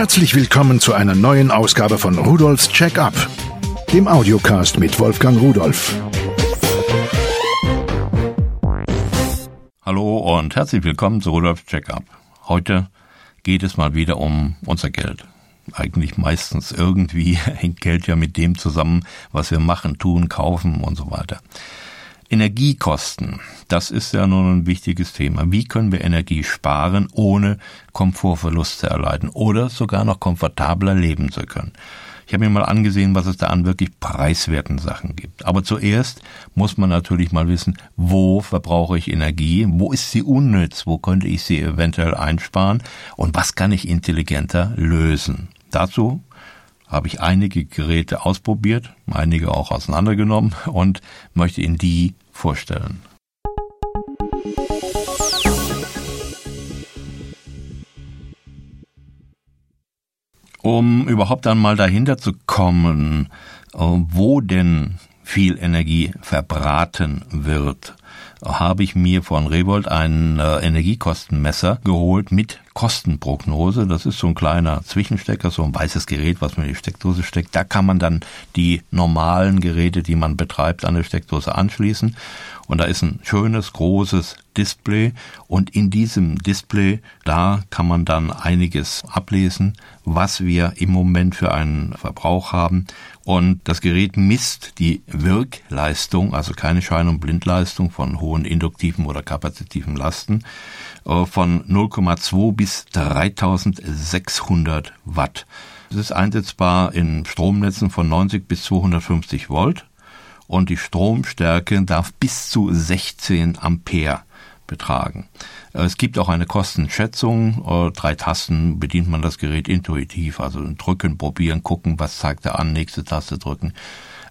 Herzlich willkommen zu einer neuen Ausgabe von Rudolfs Check-up, dem Audiocast mit Wolfgang Rudolf. Hallo und herzlich willkommen zu Rudolfs Check-up. Heute geht es mal wieder um unser Geld. Eigentlich meistens irgendwie hängt Geld ja mit dem zusammen, was wir machen, tun, kaufen und so weiter. Energiekosten, das ist ja nun ein wichtiges Thema. Wie können wir Energie sparen, ohne Komfortverlust zu erleiden oder sogar noch komfortabler leben zu können? Ich habe mir mal angesehen, was es da an wirklich preiswerten Sachen gibt. Aber zuerst muss man natürlich mal wissen, wo verbrauche ich Energie, wo ist sie unnütz, wo könnte ich sie eventuell einsparen und was kann ich intelligenter lösen. Dazu habe ich einige Geräte ausprobiert, einige auch auseinandergenommen und möchte Ihnen die vorstellen. Um überhaupt einmal dahinter zu kommen, äh, wo denn viel Energie verbraten wird, habe ich mir von Revolt ein äh, Energiekostenmesser geholt mit Kostenprognose. Das ist so ein kleiner Zwischenstecker, so ein weißes Gerät, was man in die Steckdose steckt. Da kann man dann die normalen Geräte, die man betreibt, an der Steckdose anschließen. Und da ist ein schönes, großes Display. Und in diesem Display, da kann man dann einiges ablesen, was wir im Moment für einen Verbrauch haben. Und das Gerät misst die Wirkleistung, also keine Schein- und Blindleistung von hohen induktiven oder kapazitiven Lasten, von 0,2 bis 3600 Watt. Es ist einsetzbar in Stromnetzen von 90 bis 250 Volt und die Stromstärke darf bis zu 16 Ampere betragen. Äh, es gibt auch eine Kostenschätzung. Äh, drei Tasten bedient man das Gerät intuitiv. Also drücken, probieren, gucken, was zeigt er an, nächste Taste drücken.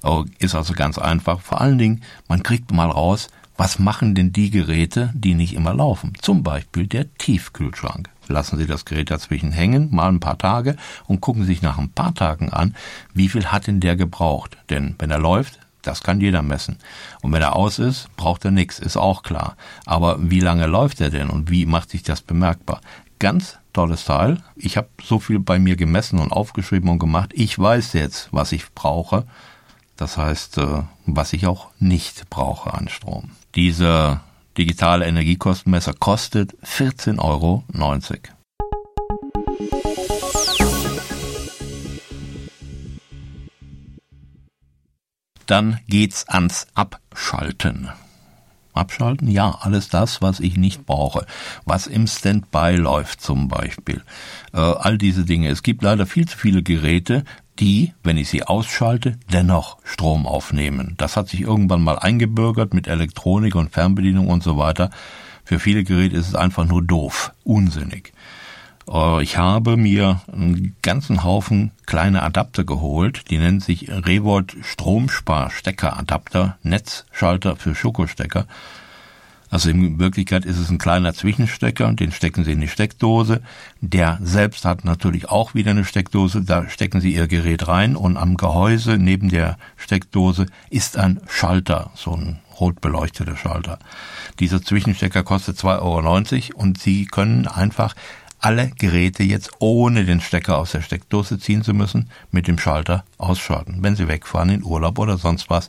Äh, ist also ganz einfach. Vor allen Dingen, man kriegt mal raus, was machen denn die Geräte, die nicht immer laufen? Zum Beispiel der Tiefkühlschrank. Lassen Sie das Gerät dazwischen hängen, mal ein paar Tage und gucken sich nach ein paar Tagen an, wie viel hat denn der gebraucht? Denn wenn er läuft, das kann jeder messen. Und wenn er aus ist, braucht er nichts, ist auch klar. Aber wie lange läuft er denn und wie macht sich das bemerkbar? Ganz tolles Teil. Ich habe so viel bei mir gemessen und aufgeschrieben und gemacht. Ich weiß jetzt, was ich brauche. Das heißt, äh, was ich auch nicht brauche an Strom. Dieser digitale Energiekostenmesser kostet 14,90 Euro. Dann geht's ans Abschalten. Abschalten, ja, alles das, was ich nicht brauche, was im Standby läuft zum Beispiel. Äh, all diese Dinge. Es gibt leider viel zu viele Geräte, die, wenn ich sie ausschalte, dennoch Strom aufnehmen. Das hat sich irgendwann mal eingebürgert mit Elektronik und Fernbedienung und so weiter. Für viele Geräte ist es einfach nur doof, unsinnig. Ich habe mir einen ganzen Haufen kleine Adapter geholt, die nennen sich Revolt Stromspar Steckeradapter, Netzschalter für Schokostecker. Also in Wirklichkeit ist es ein kleiner Zwischenstecker, den stecken Sie in die Steckdose. Der selbst hat natürlich auch wieder eine Steckdose, da stecken Sie Ihr Gerät rein und am Gehäuse neben der Steckdose ist ein Schalter, so ein rot beleuchteter Schalter. Dieser Zwischenstecker kostet 2,90 Euro und Sie können einfach alle Geräte jetzt ohne den Stecker aus der Steckdose ziehen zu müssen, mit dem Schalter ausschalten. Wenn Sie wegfahren in Urlaub oder sonst was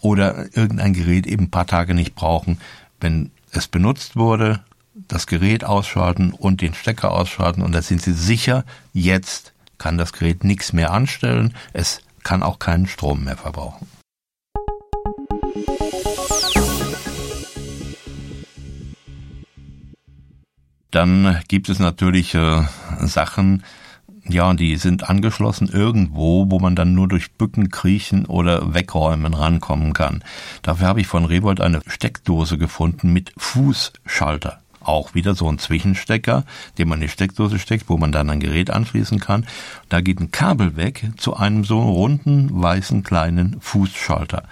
oder irgendein Gerät eben ein paar Tage nicht brauchen, wenn es benutzt wurde, das Gerät ausschalten und den Stecker ausschalten und da sind Sie sicher, jetzt kann das Gerät nichts mehr anstellen, es kann auch keinen Strom mehr verbrauchen. Dann gibt es natürlich äh, Sachen, ja, die sind angeschlossen irgendwo, wo man dann nur durch Bücken, Kriechen oder Wegräumen rankommen kann. Dafür habe ich von Revolt eine Steckdose gefunden mit Fußschalter. Auch wieder so ein Zwischenstecker, den man in die Steckdose steckt, wo man dann ein Gerät anschließen kann. Da geht ein Kabel weg zu einem so runden, weißen, kleinen Fußschalter.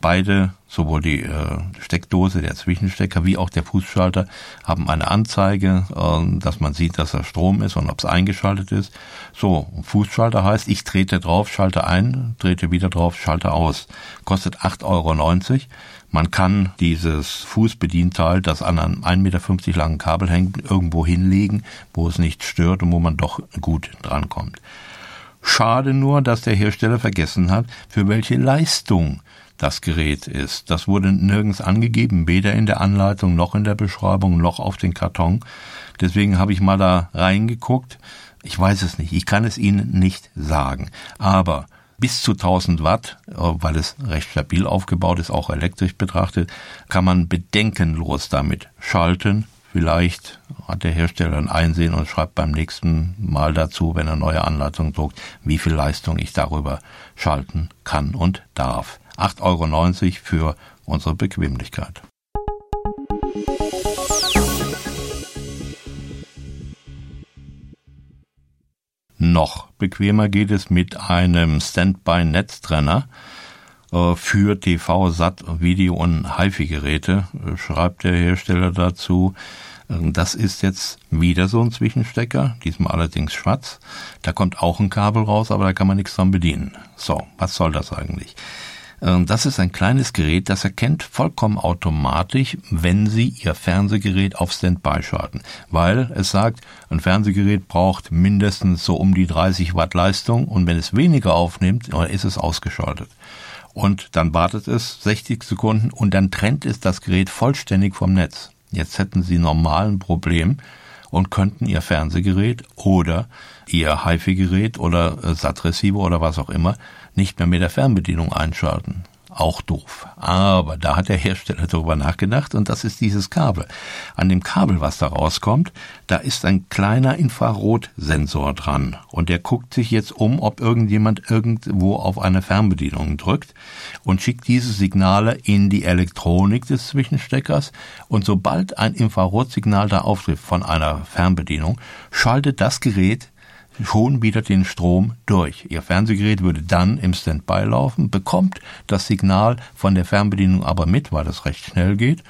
Beide, sowohl die äh, Steckdose, der Zwischenstecker, wie auch der Fußschalter, haben eine Anzeige, äh, dass man sieht, dass da Strom ist und ob es eingeschaltet ist. So, Fußschalter heißt, ich trete drauf, schalte ein, trete wieder drauf, schalte aus. Kostet 8,90 Euro. Man kann dieses Fußbedienteil, das an einem 1,50 Meter langen Kabel hängt, irgendwo hinlegen, wo es nicht stört und wo man doch gut drankommt. Schade nur, dass der Hersteller vergessen hat, für welche Leistung das Gerät ist. Das wurde nirgends angegeben, weder in der Anleitung noch in der Beschreibung noch auf den Karton. Deswegen habe ich mal da reingeguckt. Ich weiß es nicht, ich kann es Ihnen nicht sagen. Aber bis zu 1000 Watt, äh, weil es recht stabil aufgebaut ist, auch elektrisch betrachtet, kann man bedenkenlos damit schalten. Vielleicht hat der Hersteller ein Einsehen und schreibt beim nächsten Mal dazu, wenn er neue Anleitungen druckt, wie viel Leistung ich darüber schalten kann und darf. 8,90 Euro für unsere Bequemlichkeit. Noch bequemer geht es mit einem Standby-Netztrenner für TV, SAT, Video und HiFi-Geräte, äh, schreibt der Hersteller dazu. Ähm, das ist jetzt wieder so ein Zwischenstecker, diesmal allerdings schwarz. Da kommt auch ein Kabel raus, aber da kann man nichts dran bedienen. So, was soll das eigentlich? Ähm, das ist ein kleines Gerät, das erkennt vollkommen automatisch, wenn Sie Ihr Fernsehgerät auf Standby schalten, weil es sagt, ein Fernsehgerät braucht mindestens so um die 30 Watt Leistung und wenn es weniger aufnimmt, ist es ausgeschaltet. Und dann wartet es 60 Sekunden und dann trennt es das Gerät vollständig vom Netz. Jetzt hätten Sie normal ein Problem und könnten Ihr Fernsehgerät oder Ihr HiFi-Gerät oder äh, SAT-Receiver oder was auch immer nicht mehr mit der Fernbedienung einschalten. Auch doof. Aber da hat der Hersteller darüber nachgedacht und das ist dieses Kabel. An dem Kabel, was da rauskommt, da ist ein kleiner Infrarotsensor dran und der guckt sich jetzt um, ob irgendjemand irgendwo auf eine Fernbedienung drückt und schickt diese Signale in die Elektronik des Zwischensteckers und sobald ein Infrarotsignal da auftrifft von einer Fernbedienung, schaltet das Gerät schon wieder den Strom durch. Ihr Fernsehgerät würde dann im Standby laufen, bekommt das Signal von der Fernbedienung aber mit, weil das recht schnell geht,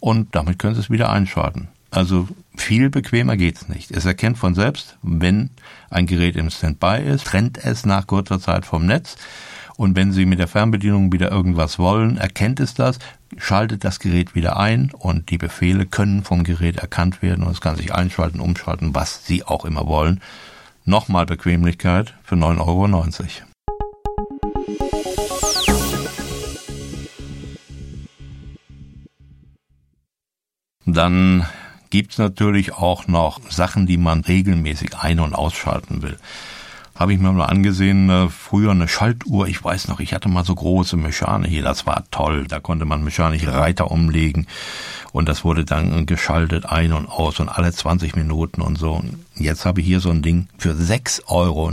und damit können Sie es wieder einschalten. Also viel bequemer geht's nicht. Es erkennt von selbst, wenn ein Gerät im Standby ist, trennt es nach kurzer Zeit vom Netz. Und wenn Sie mit der Fernbedienung wieder irgendwas wollen, erkennt es das, schaltet das Gerät wieder ein und die Befehle können vom Gerät erkannt werden und es kann sich einschalten, umschalten, was Sie auch immer wollen. Nochmal Bequemlichkeit für 9,90 Euro. Dann gibt's natürlich auch noch Sachen, die man regelmäßig ein- und ausschalten will. Habe ich mir mal angesehen, äh, früher eine Schaltuhr, ich weiß noch, ich hatte mal so große Mechane hier, das war toll, da konnte man mechanische Reiter umlegen und das wurde dann geschaltet ein und aus und alle 20 Minuten und so. Jetzt habe ich hier so ein Ding für 6,90 Euro.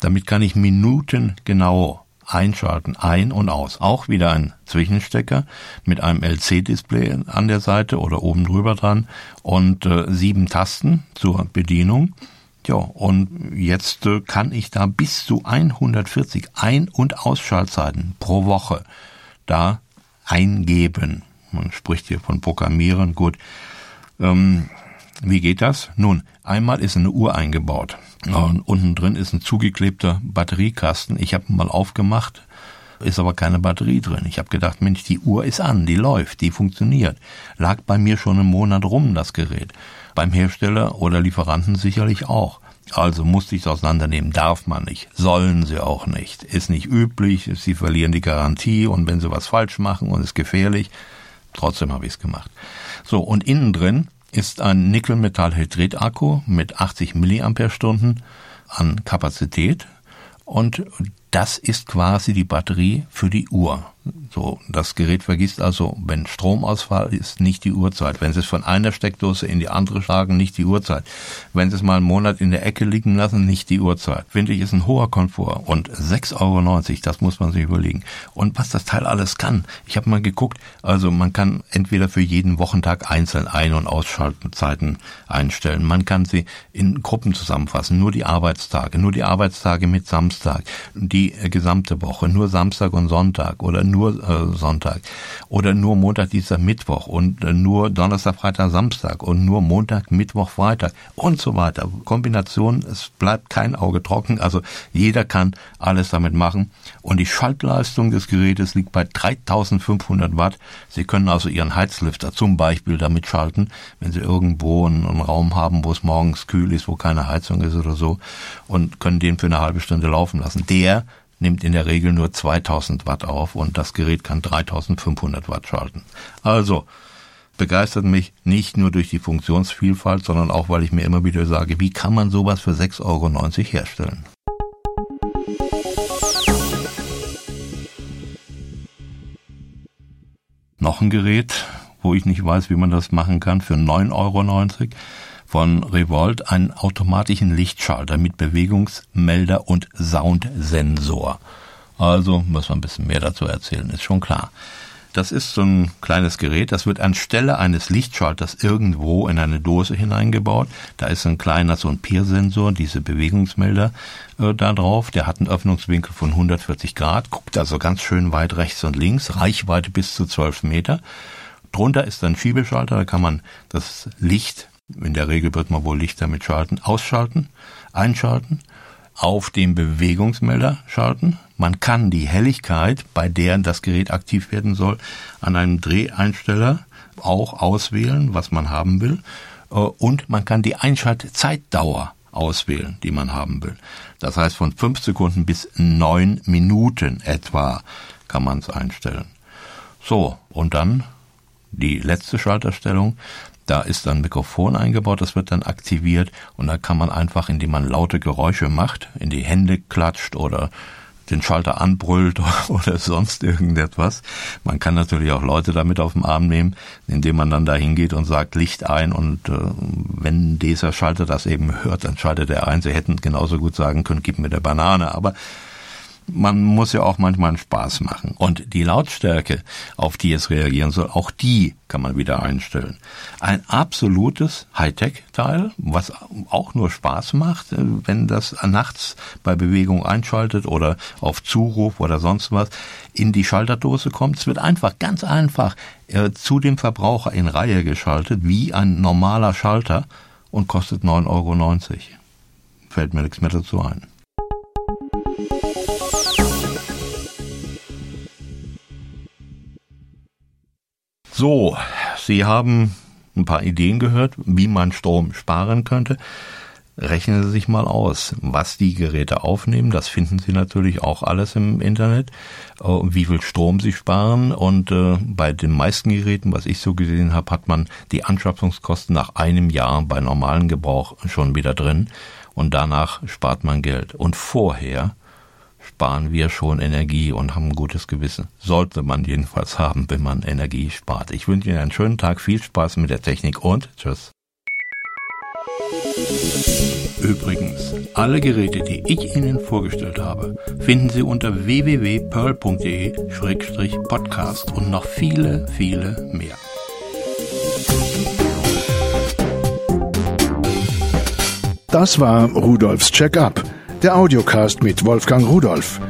Damit kann ich Minuten genau einschalten, ein und aus. Auch wieder ein Zwischenstecker mit einem LC-Display an der Seite oder oben drüber dran und äh, sieben Tasten zur Bedienung. Ja, und jetzt äh, kann ich da bis zu 140 Ein- und Ausschaltzeiten pro Woche da eingeben. Man spricht hier von Programmieren, gut. Ähm, wie geht das? Nun, einmal ist eine Uhr eingebaut. Und unten drin ist ein zugeklebter Batteriekasten. Ich habe mal aufgemacht, ist aber keine Batterie drin. Ich habe gedacht, Mensch, die Uhr ist an, die läuft, die funktioniert. Lag bei mir schon einen Monat rum, das Gerät. Beim Hersteller oder Lieferanten sicherlich auch. Also musste ich es auseinandernehmen. Darf man nicht. Sollen sie auch nicht. Ist nicht üblich. Sie verlieren die Garantie und wenn sie was falsch machen und ist gefährlich, Trotzdem habe ich es gemacht. So, und innen drin ist ein Nickel-Metall-Hydrid-Akku mit 80 Milliampere-Stunden an Kapazität und das ist quasi die Batterie für die Uhr. So, das Gerät vergisst also, wenn Stromausfall ist, nicht die Uhrzeit. Wenn Sie es von einer Steckdose in die andere schlagen, nicht die Uhrzeit. Wenn Sie es mal einen Monat in der Ecke liegen lassen, nicht die Uhrzeit. Finde ich, ist ein hoher Komfort. Und 6,90 Euro, das muss man sich überlegen. Und was das Teil alles kann. Ich habe mal geguckt, also man kann entweder für jeden Wochentag einzeln Ein- und Ausschaltzeiten einstellen. Man kann sie in Gruppen zusammenfassen. Nur die Arbeitstage, nur die Arbeitstage mit Samstag, die gesamte Woche, nur Samstag und Sonntag oder nur äh, Sonntag oder nur Montag, Dienstag, Mittwoch und äh, nur Donnerstag, Freitag, Samstag und nur Montag, Mittwoch, Freitag und so weiter. Kombination, es bleibt kein Auge trocken, also jeder kann alles damit machen und die Schaltleistung des Gerätes liegt bei 3500 Watt. Sie können also Ihren Heizlüfter zum Beispiel damit schalten, wenn Sie irgendwo einen, einen Raum haben, wo es morgens kühl ist, wo keine Heizung ist oder so und können den für eine halbe Stunde laufen lassen. Der nimmt in der Regel nur 2000 Watt auf und das Gerät kann 3500 Watt schalten. Also, begeistert mich nicht nur durch die Funktionsvielfalt, sondern auch, weil ich mir immer wieder sage, wie kann man sowas für 6,90 Euro herstellen? Noch ein Gerät, wo ich nicht weiß, wie man das machen kann, für 9,90 Euro von Revolt einen automatischen Lichtschalter mit Bewegungsmelder und Soundsensor. Also muss man ein bisschen mehr dazu erzählen, ist schon klar. Das ist so ein kleines Gerät, das wird anstelle eines Lichtschalters irgendwo in eine Dose hineingebaut. Da ist ein kleiner, so ein Peersensor, diese Bewegungsmelder äh, da drauf. Der hat einen Öffnungswinkel von 140 Grad, guckt also ganz schön weit rechts und links, Reichweite bis zu 12 Meter. Drunter ist ein Schiebeschalter, da kann man das Licht in der Regel wird man wohl Licht damit schalten, ausschalten, einschalten, auf den Bewegungsmelder schalten. Man kann die Helligkeit, bei der das Gerät aktiv werden soll, an einem Dreheinsteller auch auswählen, was man haben will. Äh, und man kann die Einschaltzeitdauer auswählen, die man haben will. Das heißt, von fünf Sekunden bis neun Minuten etwa kann man es einstellen. So, und dann die letzte Schalterstellung. Da ist ein Mikrofon eingebaut, das wird dann aktiviert und da kann man einfach, indem man laute Geräusche macht, in die Hände klatscht oder den Schalter anbrüllt oder sonst irgendetwas. Man kann natürlich auch Leute damit auf den Arm nehmen, indem man dann da hingeht und sagt Licht ein und äh, wenn dieser Schalter das eben hört, dann schaltet er ein. Sie hätten genauso gut sagen können, gib mir der Banane, aber man muss ja auch manchmal Spaß machen. Und die Lautstärke, auf die es reagieren soll, auch die kann man wieder einstellen. Ein absolutes Hightech-Teil, was auch nur Spaß macht, äh, wenn das nachts bei Bewegung einschaltet oder auf Zuruf oder sonst was in die Schalterdose kommt. Es wird einfach, ganz einfach äh, zu dem Verbraucher in Reihe geschaltet, wie ein normaler Schalter und kostet 9,90 Euro. Fällt mir nichts mehr dazu ein. So, Sie haben ein paar Ideen gehört, wie man Strom sparen könnte. Rechnen Sie sich mal aus, was die Geräte aufnehmen. Das finden Sie natürlich auch alles im Internet. Äh, wie viel Strom Sie sparen. Und äh, bei den meisten Geräten, was ich so gesehen habe, hat man die Anschaffungskosten nach einem Jahr bei normalem Gebrauch schon wieder drin. Und danach spart man Geld. Und vorher sparen wir schon Energie und haben ein gutes Gewissen. Sollte man jedenfalls haben, wenn man Energie spart. Ich wünsche Ihnen einen schönen Tag, viel Spaß mit der Technik und tschüss. Übrigens, alle Geräte, die ich Ihnen vorgestellt habe, finden Sie unter www.pearl.de-podcast und noch viele, viele mehr. Das war Rudolfs Check-up der Audiocast mit Wolfgang Rudolf.